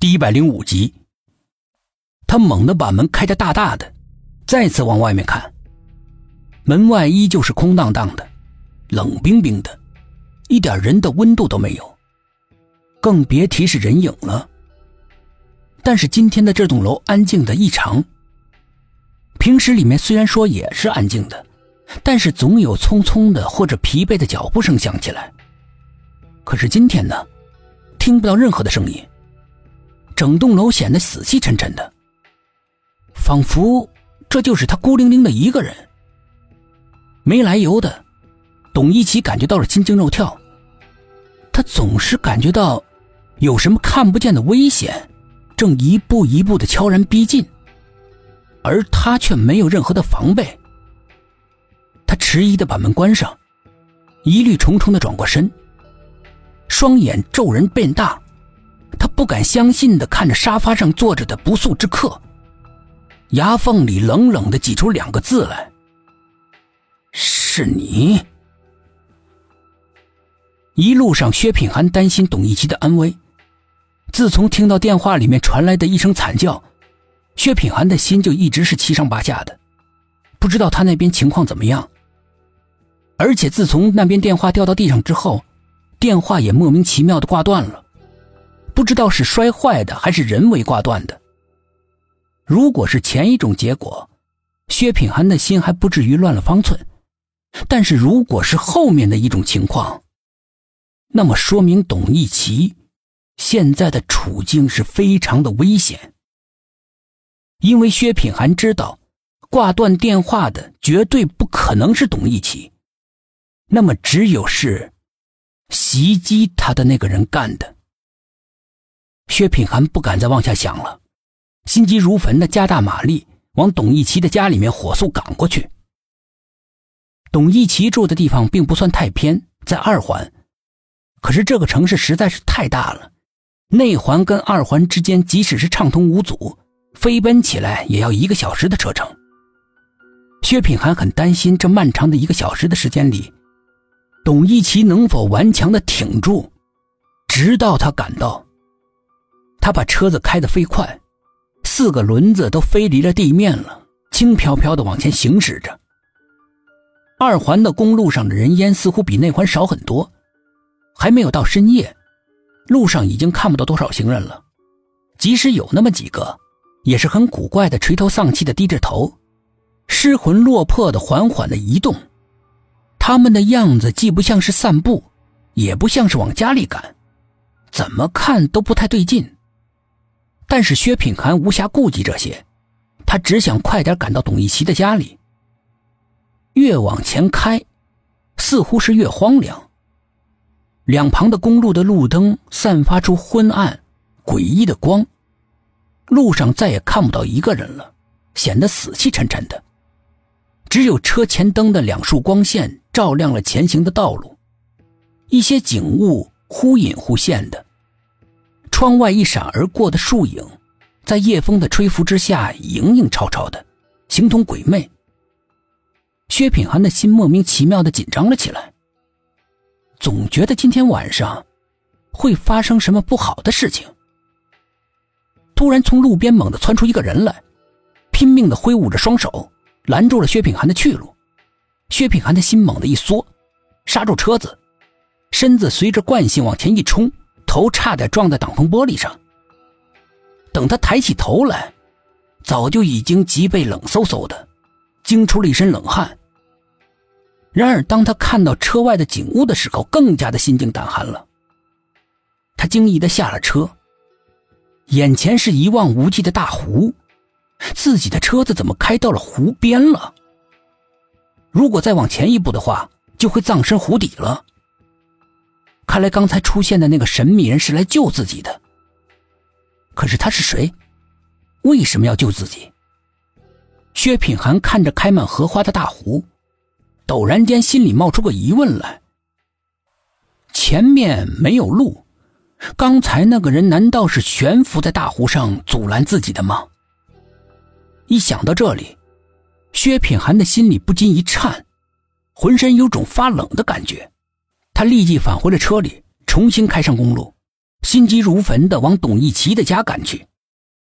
第一百零五集，他猛地把门开得大大的，再次往外面看，门外依旧是空荡荡的，冷冰冰的，一点人的温度都没有，更别提是人影了。但是今天的这栋楼安静的异常。平时里面虽然说也是安静的，但是总有匆匆的或者疲惫的脚步声响起来。可是今天呢，听不到任何的声音。整栋楼显得死气沉沉的，仿佛这就是他孤零零的一个人。没来由的，董一奇感觉到了心惊肉跳。他总是感觉到有什么看不见的危险正一步一步的悄然逼近，而他却没有任何的防备。他迟疑的把门关上，疑虑重重的转过身，双眼骤然变大。他不敢相信的看着沙发上坐着的不速之客，牙缝里冷冷的挤出两个字来：“是你。”一路上，薛品涵担心董一奇的安危。自从听到电话里面传来的一声惨叫，薛品涵的心就一直是七上八下的，不知道他那边情况怎么样。而且自从那边电话掉到地上之后，电话也莫名其妙的挂断了。不知道是摔坏的还是人为挂断的。如果是前一种结果，薛品涵的心还不至于乱了方寸；但是如果是后面的一种情况，那么说明董一奇现在的处境是非常的危险。因为薛品涵知道，挂断电话的绝对不可能是董一奇，那么只有是袭击他的那个人干的。薛品涵不敢再往下想了，心急如焚的加大马力往董一奇的家里面火速赶过去。董一奇住的地方并不算太偏，在二环，可是这个城市实在是太大了，内环跟二环之间即使是畅通无阻，飞奔起来也要一个小时的车程。薛品涵很担心这漫长的一个小时的时间里，董一奇能否顽强的挺住，直到他赶到。他把车子开得飞快，四个轮子都飞离了地面了，轻飘飘的往前行驶着。二环的公路上的人烟似乎比内环少很多，还没有到深夜，路上已经看不到多少行人了。即使有那么几个，也是很古怪的，垂头丧气的低着头，失魂落魄的缓缓的移动。他们的样子既不像是散步，也不像是往家里赶，怎么看都不太对劲。但是薛品涵无暇顾及这些，他只想快点赶到董一奇的家里。越往前开，似乎是越荒凉。两旁的公路的路灯散发出昏暗、诡异的光，路上再也看不到一个人了，显得死气沉沉的。只有车前灯的两束光线照亮了前行的道路，一些景物忽隐忽现的。窗外一闪而过的树影，在夜风的吹拂之下，影影绰绰的，形同鬼魅。薛品涵的心莫名其妙的紧张了起来，总觉得今天晚上会发生什么不好的事情。突然，从路边猛地窜出一个人来，拼命的挥舞着双手，拦住了薛品涵的去路。薛品涵的心猛地一缩，刹住车子，身子随着惯性往前一冲。头差点撞在挡风玻璃上。等他抬起头来，早就已经脊背冷飕飕的，惊出了一身冷汗。然而，当他看到车外的景物的时候，更加的心惊胆寒了。他惊异的下了车，眼前是一望无际的大湖，自己的车子怎么开到了湖边了？如果再往前一步的话，就会葬身湖底了。看来刚才出现的那个神秘人是来救自己的。可是他是谁？为什么要救自己？薛品涵看着开满荷花的大湖，陡然间心里冒出个疑问来：前面没有路，刚才那个人难道是悬浮在大湖上阻拦自己的吗？一想到这里，薛品涵的心里不禁一颤，浑身有种发冷的感觉。他立即返回了车里，重新开上公路，心急如焚的往董一奇的家赶去。